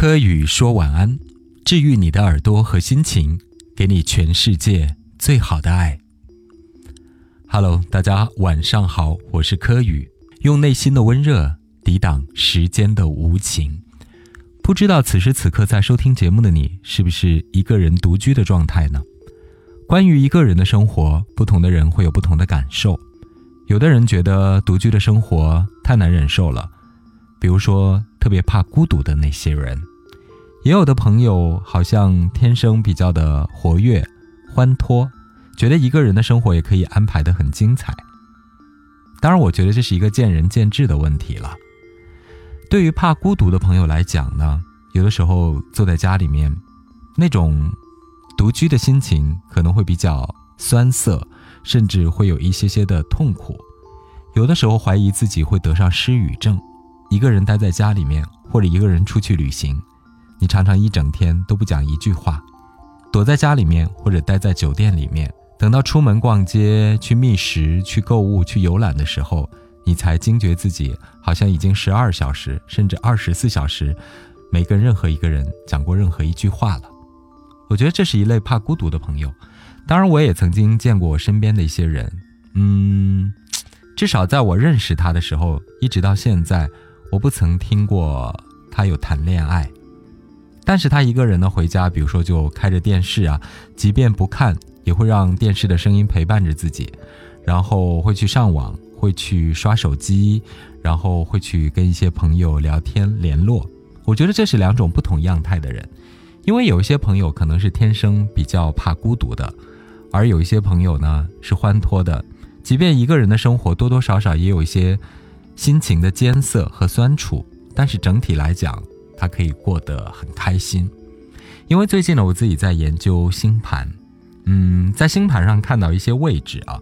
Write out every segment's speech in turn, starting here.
柯宇说晚安，治愈你的耳朵和心情，给你全世界最好的爱。Hello，大家晚上好，我是柯宇，用内心的温热抵挡时间的无情。不知道此时此刻在收听节目的你，是不是一个人独居的状态呢？关于一个人的生活，不同的人会有不同的感受。有的人觉得独居的生活太难忍受了，比如说特别怕孤独的那些人。也有的朋友好像天生比较的活跃、欢脱，觉得一个人的生活也可以安排得很精彩。当然，我觉得这是一个见仁见智的问题了。对于怕孤独的朋友来讲呢，有的时候坐在家里面，那种。独居的心情可能会比较酸涩，甚至会有一些些的痛苦。有的时候怀疑自己会得上失语症。一个人待在家里面，或者一个人出去旅行，你常常一整天都不讲一句话，躲在家里面或者待在酒店里面，等到出门逛街、去觅食、去购物、去游览的时候，你才惊觉自己好像已经十二小时甚至二十四小时没跟任何一个人讲过任何一句话了。我觉得这是一类怕孤独的朋友，当然我也曾经见过我身边的一些人，嗯，至少在我认识他的时候，一直到现在，我不曾听过他有谈恋爱。但是他一个人呢回家，比如说就开着电视啊，即便不看，也会让电视的声音陪伴着自己，然后会去上网，会去刷手机，然后会去跟一些朋友聊天联络。我觉得这是两种不同样态的人。因为有一些朋友可能是天生比较怕孤独的，而有一些朋友呢是欢脱的，即便一个人的生活多多少少也有一些心情的艰涩和酸楚，但是整体来讲，他可以过得很开心。因为最近呢，我自己在研究星盘，嗯，在星盘上看到一些位置啊，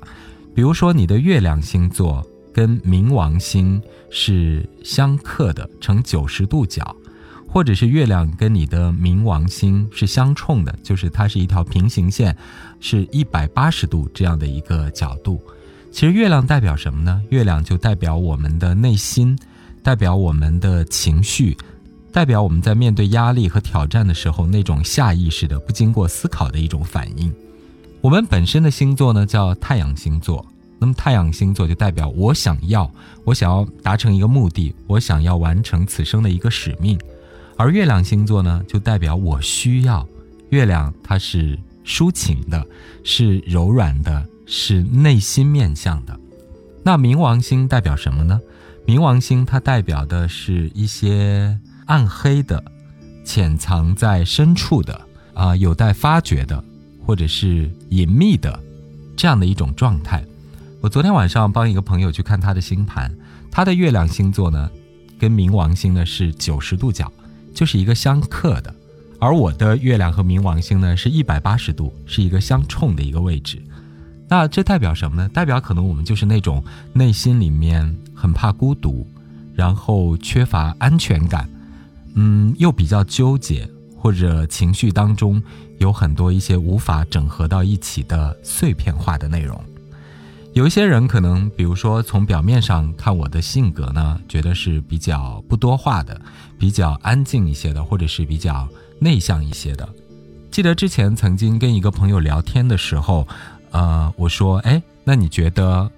比如说你的月亮星座跟冥王星是相克的，呈九十度角。或者是月亮跟你的冥王星是相冲的，就是它是一条平行线，是一百八十度这样的一个角度。其实月亮代表什么呢？月亮就代表我们的内心，代表我们的情绪，代表我们在面对压力和挑战的时候那种下意识的、不经过思考的一种反应。我们本身的星座呢叫太阳星座，那么太阳星座就代表我想要，我想要达成一个目的，我想要完成此生的一个使命。而月亮星座呢，就代表我需要。月亮它是抒情的，是柔软的，是内心面向的。那冥王星代表什么呢？冥王星它代表的是一些暗黑的、潜藏在深处的啊，有待发掘的，或者是隐秘的这样的一种状态。我昨天晚上帮一个朋友去看他的星盘，他的月亮星座呢，跟冥王星呢是九十度角。就是一个相克的，而我的月亮和冥王星呢是一百八十度，是一个相冲的一个位置。那这代表什么呢？代表可能我们就是那种内心里面很怕孤独，然后缺乏安全感，嗯，又比较纠结，或者情绪当中有很多一些无法整合到一起的碎片化的内容。有一些人可能，比如说从表面上看我的性格呢，觉得是比较不多话的，比较安静一些的，或者是比较内向一些的。记得之前曾经跟一个朋友聊天的时候，呃，我说，哎，那你觉得？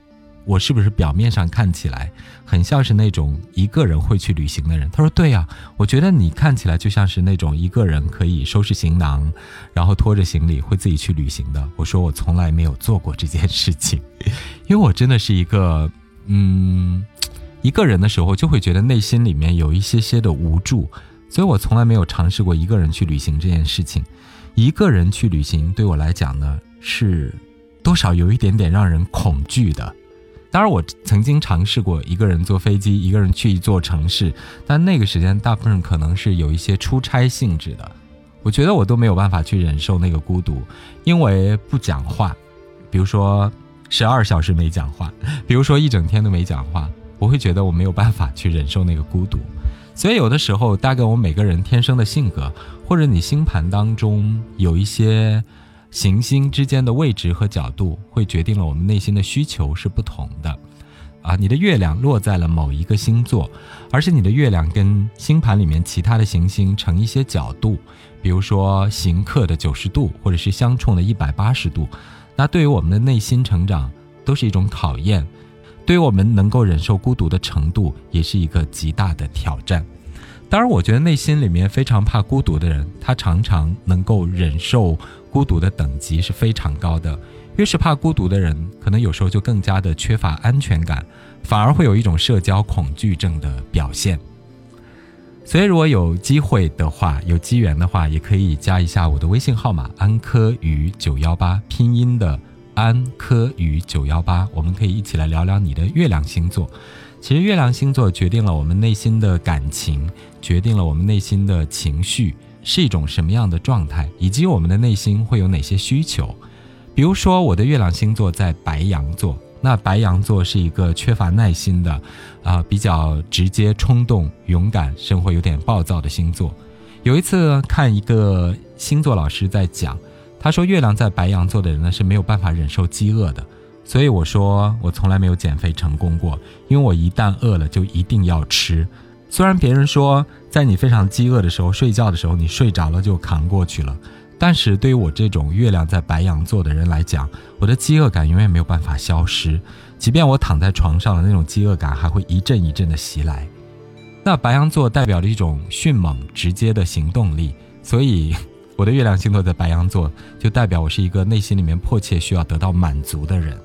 我是不是表面上看起来很像是那种一个人会去旅行的人？他说：“对呀，我觉得你看起来就像是那种一个人可以收拾行囊，然后拖着行李会自己去旅行的。”我说：“我从来没有做过这件事情，因为我真的是一个，嗯，一个人的时候就会觉得内心里面有一些些的无助，所以我从来没有尝试过一个人去旅行这件事情。一个人去旅行对我来讲呢，是多少有一点点让人恐惧的。”当然，我曾经尝试过一个人坐飞机，一个人去一座城市，但那个时间大部分可能是有一些出差性质的。我觉得我都没有办法去忍受那个孤独，因为不讲话，比如说十二小时没讲话，比如说一整天都没讲话，我会觉得我没有办法去忍受那个孤独。所以有的时候，大概我们每个人天生的性格，或者你星盘当中有一些。行星之间的位置和角度会决定了我们内心的需求是不同的。啊，你的月亮落在了某一个星座，而且你的月亮跟星盘里面其他的行星成一些角度，比如说行克的九十度，或者是相冲的一百八十度，那对于我们的内心成长都是一种考验，对于我们能够忍受孤独的程度也是一个极大的挑战。当然，我觉得内心里面非常怕孤独的人，他常常能够忍受孤独的等级是非常高的。越是怕孤独的人，可能有时候就更加的缺乏安全感，反而会有一种社交恐惧症的表现。所以，如果有机会的话，有机缘的话，也可以加一下我的微信号码“安科宇九幺八”，拼音的“安科宇九幺八”，我们可以一起来聊聊你的月亮星座。其实月亮星座决定了我们内心的感情，决定了我们内心的情绪是一种什么样的状态，以及我们的内心会有哪些需求。比如说，我的月亮星座在白羊座，那白羊座是一个缺乏耐心的，啊，比较直接、冲动、勇敢，生活有点暴躁的星座。有一次看一个星座老师在讲，他说月亮在白羊座的人呢是没有办法忍受饥饿的。所以我说，我从来没有减肥成功过，因为我一旦饿了就一定要吃。虽然别人说，在你非常饥饿的时候睡觉的时候，你睡着了就扛过去了，但是对于我这种月亮在白羊座的人来讲，我的饥饿感永远没有办法消失，即便我躺在床上的那种饥饿感还会一阵一阵的袭来。那白羊座代表了一种迅猛、直接的行动力，所以我的月亮星座在白羊座，就代表我是一个内心里面迫切需要得到满足的人。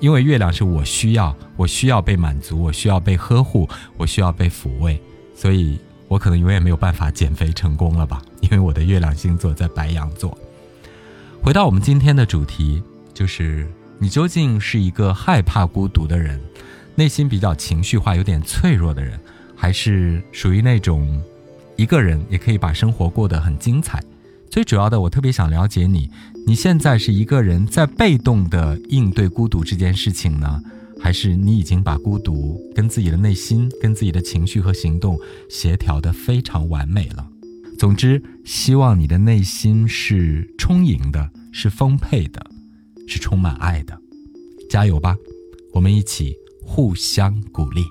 因为月亮是我需要，我需要被满足，我需要被呵护，我需要被抚慰，所以我可能永远没有办法减肥成功了吧？因为我的月亮星座在白羊座。回到我们今天的主题，就是你究竟是一个害怕孤独的人，内心比较情绪化、有点脆弱的人，还是属于那种一个人也可以把生活过得很精彩？最主要的，我特别想了解你，你现在是一个人在被动的应对孤独这件事情呢，还是你已经把孤独跟自己的内心、跟自己的情绪和行动协调的非常完美了？总之，希望你的内心是充盈的，是丰沛的，是充满爱的，加油吧！我们一起互相鼓励。